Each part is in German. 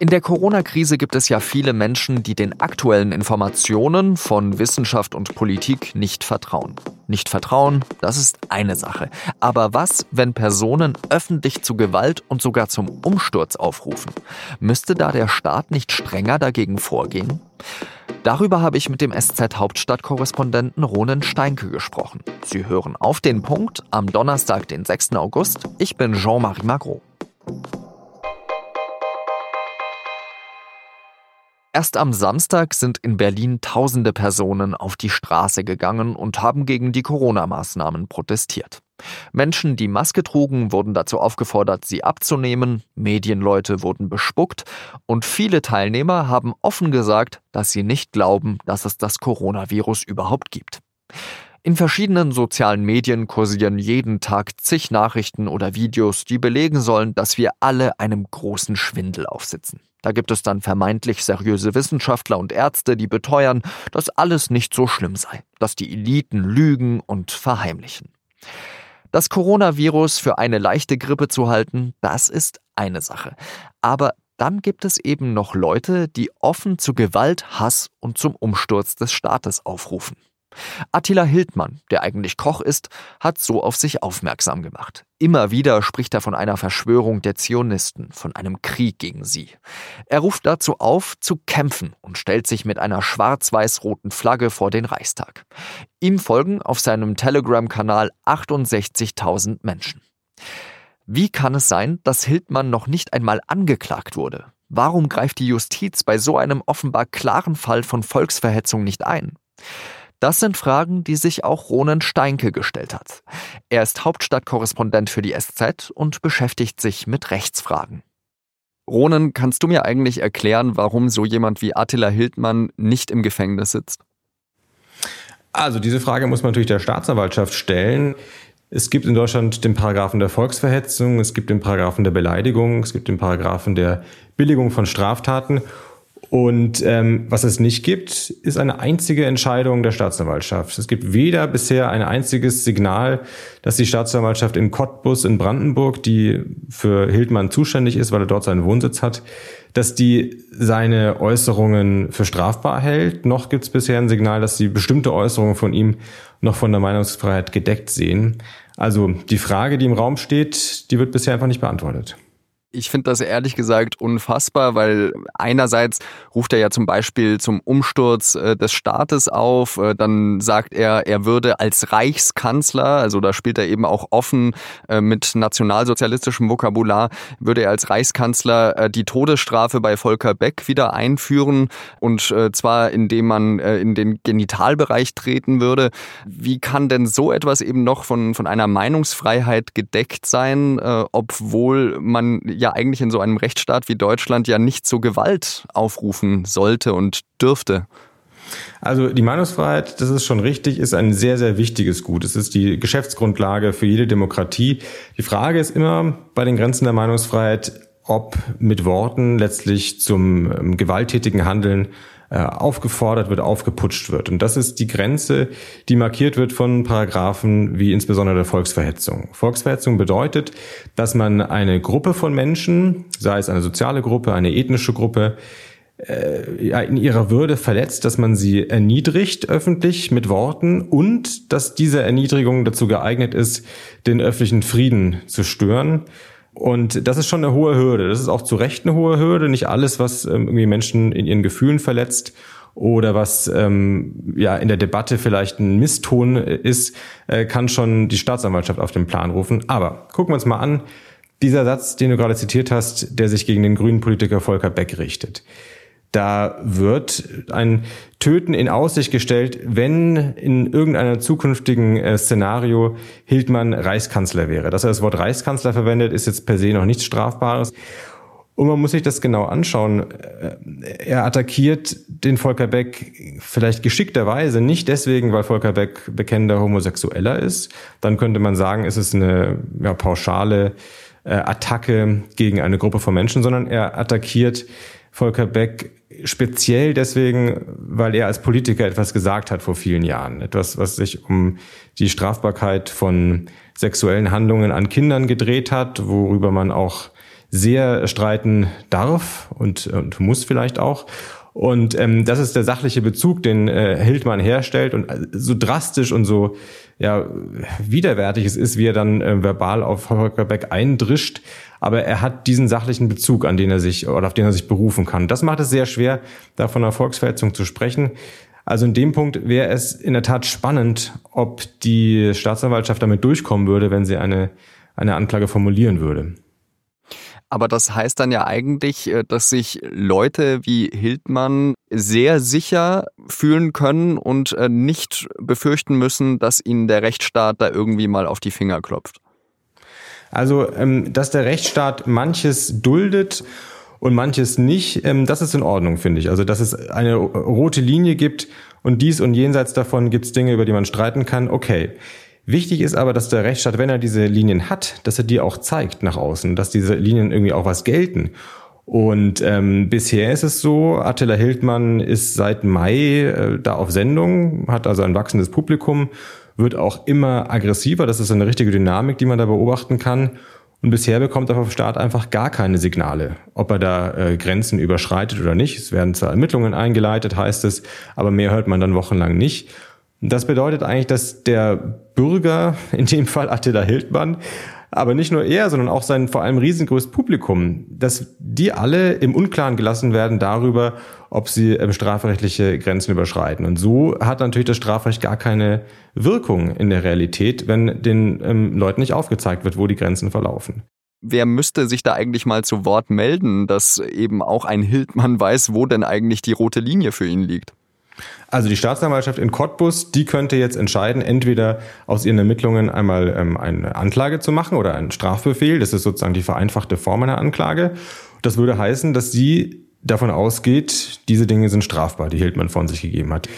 In der Corona-Krise gibt es ja viele Menschen, die den aktuellen Informationen von Wissenschaft und Politik nicht vertrauen. Nicht vertrauen, das ist eine Sache. Aber was, wenn Personen öffentlich zu Gewalt und sogar zum Umsturz aufrufen? Müsste da der Staat nicht strenger dagegen vorgehen? Darüber habe ich mit dem SZ-Hauptstadtkorrespondenten Ronen Steinke gesprochen. Sie hören auf den Punkt am Donnerstag, den 6. August. Ich bin Jean-Marie Magro. Erst am Samstag sind in Berlin tausende Personen auf die Straße gegangen und haben gegen die Corona-Maßnahmen protestiert. Menschen, die Maske trugen, wurden dazu aufgefordert, sie abzunehmen, Medienleute wurden bespuckt und viele Teilnehmer haben offen gesagt, dass sie nicht glauben, dass es das Coronavirus überhaupt gibt. In verschiedenen sozialen Medien kursieren jeden Tag zig Nachrichten oder Videos, die belegen sollen, dass wir alle einem großen Schwindel aufsitzen. Da gibt es dann vermeintlich seriöse Wissenschaftler und Ärzte, die beteuern, dass alles nicht so schlimm sei, dass die Eliten lügen und verheimlichen. Das Coronavirus für eine leichte Grippe zu halten, das ist eine Sache. Aber dann gibt es eben noch Leute, die offen zu Gewalt, Hass und zum Umsturz des Staates aufrufen. Attila Hildmann, der eigentlich Koch ist, hat so auf sich aufmerksam gemacht. Immer wieder spricht er von einer Verschwörung der Zionisten, von einem Krieg gegen sie. Er ruft dazu auf, zu kämpfen und stellt sich mit einer schwarz-weiß-roten Flagge vor den Reichstag. Ihm folgen auf seinem Telegram-Kanal 68.000 Menschen. Wie kann es sein, dass Hildmann noch nicht einmal angeklagt wurde? Warum greift die Justiz bei so einem offenbar klaren Fall von Volksverhetzung nicht ein? Das sind Fragen, die sich auch Ronen Steinke gestellt hat. Er ist Hauptstadtkorrespondent für die SZ und beschäftigt sich mit Rechtsfragen. Ronen, kannst du mir eigentlich erklären, warum so jemand wie Attila Hildmann nicht im Gefängnis sitzt? Also diese Frage muss man natürlich der Staatsanwaltschaft stellen. Es gibt in Deutschland den Paragraphen der Volksverhetzung, es gibt den Paragraphen der Beleidigung, es gibt den Paragraphen der Billigung von Straftaten und ähm, was es nicht gibt, ist eine einzige Entscheidung der Staatsanwaltschaft. Es gibt weder bisher ein einziges Signal, dass die Staatsanwaltschaft in Cottbus in Brandenburg, die für Hildmann zuständig ist, weil er dort seinen Wohnsitz hat, dass die seine Äußerungen für strafbar hält. Noch gibt es bisher ein Signal, dass sie bestimmte Äußerungen von ihm noch von der Meinungsfreiheit gedeckt sehen. Also die Frage, die im Raum steht, die wird bisher einfach nicht beantwortet. Ich finde das ehrlich gesagt unfassbar, weil einerseits ruft er ja zum Beispiel zum Umsturz äh, des Staates auf, äh, dann sagt er, er würde als Reichskanzler, also da spielt er eben auch offen äh, mit nationalsozialistischem Vokabular, würde er als Reichskanzler äh, die Todesstrafe bei Volker Beck wieder einführen und äh, zwar indem man äh, in den Genitalbereich treten würde. Wie kann denn so etwas eben noch von, von einer Meinungsfreiheit gedeckt sein, obwohl man ja eigentlich in so einem Rechtsstaat wie Deutschland ja nicht zur Gewalt aufrufen sollte und dürfte. Also die Meinungsfreiheit, das ist schon richtig, ist ein sehr, sehr wichtiges Gut. Es ist die Geschäftsgrundlage für jede Demokratie. Die Frage ist immer bei den Grenzen der Meinungsfreiheit, ob mit Worten letztlich zum ähm, gewalttätigen Handeln aufgefordert wird, aufgeputscht wird. Und das ist die Grenze, die markiert wird von Paragraphen wie insbesondere der Volksverhetzung. Volksverhetzung bedeutet, dass man eine Gruppe von Menschen, sei es eine soziale Gruppe, eine ethnische Gruppe, äh, in ihrer Würde verletzt, dass man sie erniedrigt öffentlich mit Worten und dass diese Erniedrigung dazu geeignet ist, den öffentlichen Frieden zu stören. Und das ist schon eine hohe Hürde. Das ist auch zu Recht eine hohe Hürde. Nicht alles, was ähm, irgendwie Menschen in ihren Gefühlen verletzt oder was ähm, ja in der Debatte vielleicht ein Misston ist, äh, kann schon die Staatsanwaltschaft auf den Plan rufen. Aber gucken wir uns mal an, dieser Satz, den du gerade zitiert hast, der sich gegen den grünen Politiker Volker Beck richtet. Da wird ein Töten in Aussicht gestellt, wenn in irgendeinem zukünftigen äh, Szenario Hildmann Reichskanzler wäre. Dass er das Wort Reichskanzler verwendet, ist jetzt per se noch nichts Strafbares. Und man muss sich das genau anschauen. Äh, er attackiert den Volker Beck vielleicht geschickterweise nicht deswegen, weil Volker Beck bekennender Homosexueller ist. Dann könnte man sagen, es ist eine ja, pauschale äh, Attacke gegen eine Gruppe von Menschen, sondern er attackiert Volker Beck speziell deswegen, weil er als Politiker etwas gesagt hat vor vielen Jahren. Etwas, was sich um die Strafbarkeit von sexuellen Handlungen an Kindern gedreht hat, worüber man auch sehr streiten darf und, und muss vielleicht auch. Und ähm, das ist der sachliche Bezug, den äh, Hildmann herstellt und äh, so drastisch und so ja widerwärtig es ist, wie er dann äh, verbal auf Holger Beck eindrischt. Aber er hat diesen sachlichen Bezug, an den er sich oder auf den er sich berufen kann. Das macht es sehr schwer, da von einer Volksverhetzung zu sprechen. Also in dem Punkt wäre es in der Tat spannend, ob die Staatsanwaltschaft damit durchkommen würde, wenn sie eine, eine Anklage formulieren würde. Aber das heißt dann ja eigentlich, äh, dass sich Leute wie Hildmann sehr sicher fühlen können und äh, nicht befürchten müssen, dass ihnen der Rechtsstaat da irgendwie mal auf die Finger klopft. Also, ähm, dass der Rechtsstaat manches duldet und manches nicht, ähm, das ist in Ordnung, finde ich. Also, dass es eine rote Linie gibt und dies und jenseits davon gibt es Dinge, über die man streiten kann, okay. Wichtig ist aber, dass der Rechtsstaat, wenn er diese Linien hat, dass er die auch zeigt nach außen, dass diese Linien irgendwie auch was gelten. Und ähm, bisher ist es so, Attila Hildmann ist seit Mai äh, da auf Sendung, hat also ein wachsendes Publikum, wird auch immer aggressiver. Das ist eine richtige Dynamik, die man da beobachten kann. Und bisher bekommt er vom Staat einfach gar keine Signale, ob er da äh, Grenzen überschreitet oder nicht. Es werden zwar Ermittlungen eingeleitet, heißt es, aber mehr hört man dann wochenlang nicht. Das bedeutet eigentlich, dass der Bürger, in dem Fall Attila Hildmann, aber nicht nur er, sondern auch sein vor allem riesengroßes Publikum, dass die alle im Unklaren gelassen werden darüber, ob sie ähm, strafrechtliche Grenzen überschreiten. Und so hat natürlich das Strafrecht gar keine Wirkung in der Realität, wenn den ähm, Leuten nicht aufgezeigt wird, wo die Grenzen verlaufen. Wer müsste sich da eigentlich mal zu Wort melden, dass eben auch ein Hildmann weiß, wo denn eigentlich die rote Linie für ihn liegt? Also die Staatsanwaltschaft in Cottbus, die könnte jetzt entscheiden, entweder aus ihren Ermittlungen einmal ähm, eine Anklage zu machen oder einen Strafbefehl. Das ist sozusagen die vereinfachte Form einer Anklage. Das würde heißen, dass sie davon ausgeht, diese Dinge sind strafbar, die Hildmann von sich gegeben hat.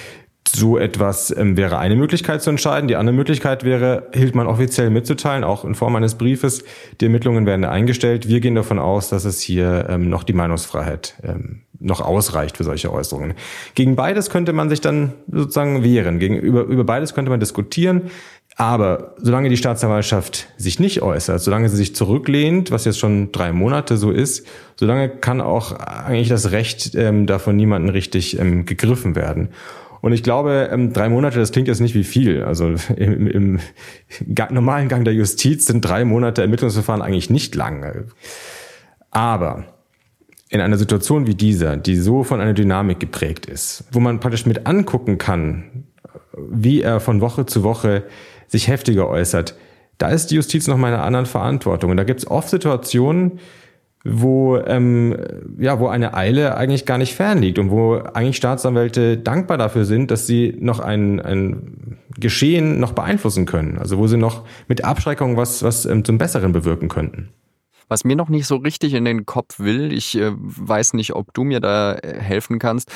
So etwas ähm, wäre eine Möglichkeit zu entscheiden. Die andere Möglichkeit wäre, Hildmann offiziell mitzuteilen, auch in Form eines Briefes. Die Ermittlungen werden eingestellt. Wir gehen davon aus, dass es hier ähm, noch die Meinungsfreiheit ähm, noch ausreicht für solche Äußerungen. Gegen beides könnte man sich dann sozusagen wehren. Gegenüber über beides könnte man diskutieren. Aber solange die Staatsanwaltschaft sich nicht äußert, solange sie sich zurücklehnt, was jetzt schon drei Monate so ist, solange kann auch eigentlich das Recht ähm, davon niemanden richtig ähm, gegriffen werden. Und ich glaube, ähm, drei Monate, das klingt jetzt nicht wie viel. Also im, im normalen Gang der Justiz sind drei Monate Ermittlungsverfahren eigentlich nicht lang. Aber in einer Situation wie dieser, die so von einer Dynamik geprägt ist, wo man praktisch mit angucken kann, wie er von Woche zu Woche sich heftiger äußert, da ist die Justiz noch mal in einer anderen Verantwortung. Und da gibt es oft Situationen, wo ähm, ja wo eine Eile eigentlich gar nicht fernliegt und wo eigentlich Staatsanwälte dankbar dafür sind, dass sie noch ein, ein Geschehen noch beeinflussen können, also wo sie noch mit Abschreckung was was ähm, zum Besseren bewirken könnten. Was mir noch nicht so richtig in den Kopf will, ich äh, weiß nicht, ob du mir da äh, helfen kannst,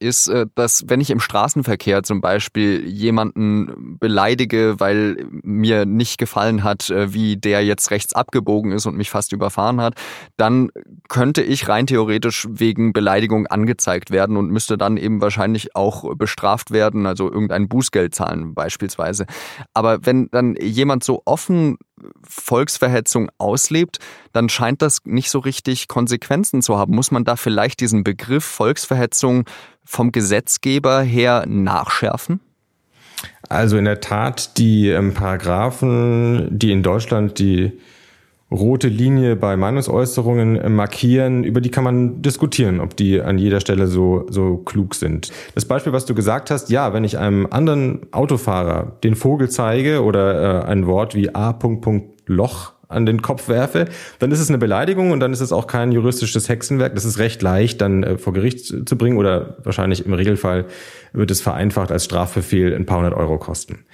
ist, äh, dass wenn ich im Straßenverkehr zum Beispiel jemanden beleidige, weil mir nicht gefallen hat, äh, wie der jetzt rechts abgebogen ist und mich fast überfahren hat, dann könnte ich rein theoretisch wegen Beleidigung angezeigt werden und müsste dann eben wahrscheinlich auch bestraft werden, also irgendein Bußgeld zahlen beispielsweise. Aber wenn dann jemand so offen Volksverhetzung auslebt, dann scheint das nicht so richtig Konsequenzen zu haben. Muss man da vielleicht diesen Begriff Volksverhetzung vom Gesetzgeber her nachschärfen? Also in der Tat, die ähm, Paragraphen, die in Deutschland die rote Linie bei Meinungsäußerungen markieren, über die kann man diskutieren, ob die an jeder Stelle so, so klug sind. Das Beispiel, was du gesagt hast, ja, wenn ich einem anderen Autofahrer den Vogel zeige oder äh, ein Wort wie A. Loch an den Kopf werfe, dann ist es eine Beleidigung und dann ist es auch kein juristisches Hexenwerk. Das ist recht leicht dann äh, vor Gericht zu bringen oder wahrscheinlich im Regelfall wird es vereinfacht als Strafbefehl ein paar hundert Euro kosten.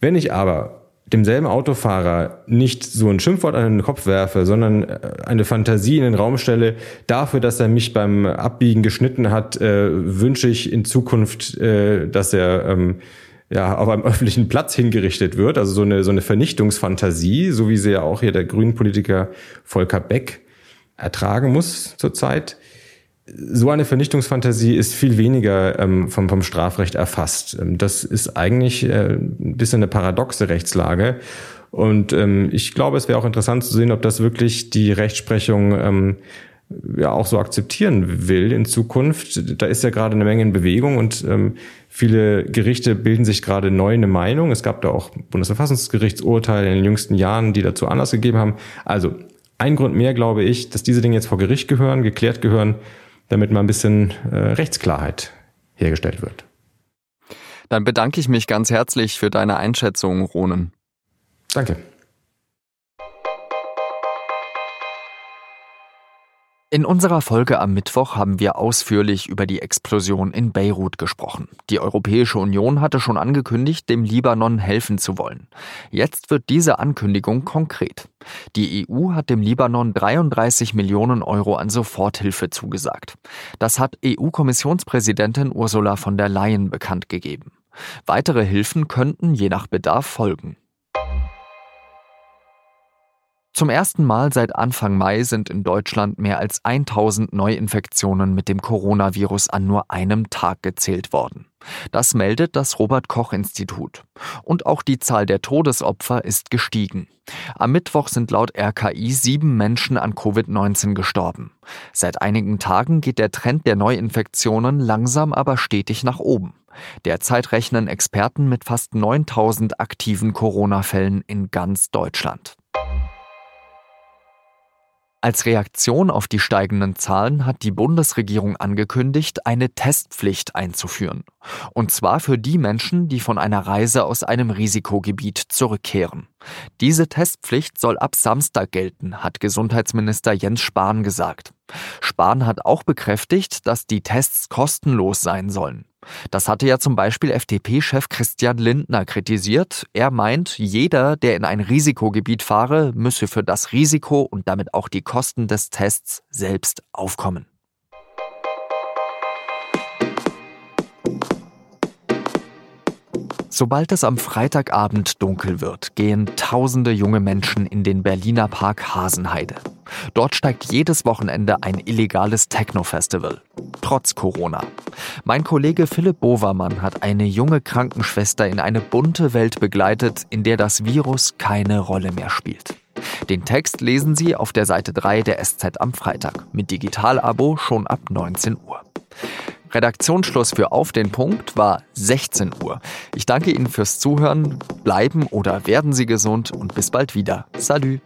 Wenn ich aber demselben Autofahrer nicht so ein Schimpfwort an den Kopf werfe, sondern äh, eine Fantasie in den Raum stelle, dafür, dass er mich beim Abbiegen geschnitten hat, äh, wünsche ich in Zukunft, äh, dass er ähm, ja, auf einem öffentlichen Platz hingerichtet wird. Also so eine, so eine Vernichtungsfantasie, so wie sie ja auch hier der grünen Politiker Volker Beck ertragen muss zurzeit so eine Vernichtungsfantasie ist viel weniger ähm, vom, vom Strafrecht erfasst. Ähm, das ist eigentlich äh, ein bisschen eine paradoxe Rechtslage. Und ähm, ich glaube, es wäre auch interessant zu sehen, ob das wirklich die Rechtsprechung ähm, ja auch so akzeptieren will in Zukunft. Da ist ja gerade eine Menge in Bewegung und ähm, viele Gerichte bilden sich gerade neu eine Meinung. Es gab da auch Bundesverfassungsgerichtsurteile in den jüngsten Jahren, die dazu Anlass gegeben haben. Also ein Grund mehr, glaube ich, dass diese Dinge jetzt vor Gericht gehören, geklärt gehören, damit mal ein bisschen äh, Rechtsklarheit hergestellt wird. Dann bedanke ich mich ganz herzlich für deine Einschätzung, Ronen. Danke. In unserer Folge am Mittwoch haben wir ausführlich über die Explosion in Beirut gesprochen. Die Europäische Union hatte schon angekündigt, dem Libanon helfen zu wollen. Jetzt wird diese Ankündigung konkret. Die EU hat dem Libanon 33 Millionen Euro an Soforthilfe zugesagt. Das hat EU-Kommissionspräsidentin Ursula von der Leyen bekannt gegeben. Weitere Hilfen könnten je nach Bedarf folgen. Zum ersten Mal seit Anfang Mai sind in Deutschland mehr als 1000 Neuinfektionen mit dem Coronavirus an nur einem Tag gezählt worden. Das meldet das Robert Koch Institut. Und auch die Zahl der Todesopfer ist gestiegen. Am Mittwoch sind laut RKI sieben Menschen an Covid-19 gestorben. Seit einigen Tagen geht der Trend der Neuinfektionen langsam aber stetig nach oben. Derzeit rechnen Experten mit fast 9000 aktiven Corona-Fällen in ganz Deutschland. Als Reaktion auf die steigenden Zahlen hat die Bundesregierung angekündigt, eine Testpflicht einzuführen. Und zwar für die Menschen, die von einer Reise aus einem Risikogebiet zurückkehren. Diese Testpflicht soll ab Samstag gelten, hat Gesundheitsminister Jens Spahn gesagt. Spahn hat auch bekräftigt, dass die Tests kostenlos sein sollen. Das hatte ja zum Beispiel FDP-Chef Christian Lindner kritisiert. Er meint, jeder, der in ein Risikogebiet fahre, müsse für das Risiko und damit auch die Kosten des Tests selbst aufkommen. Sobald es am Freitagabend dunkel wird, gehen tausende junge Menschen in den Berliner Park Hasenheide. Dort steigt jedes Wochenende ein illegales Techno-Festival. Trotz Corona. Mein Kollege Philipp Bovermann hat eine junge Krankenschwester in eine bunte Welt begleitet, in der das Virus keine Rolle mehr spielt. Den Text lesen Sie auf der Seite 3 der SZ am Freitag. Mit Digital-Abo schon ab 19 Uhr. Redaktionsschluss für Auf den Punkt war 16 Uhr. Ich danke Ihnen fürs Zuhören. Bleiben oder werden Sie gesund und bis bald wieder. Salü.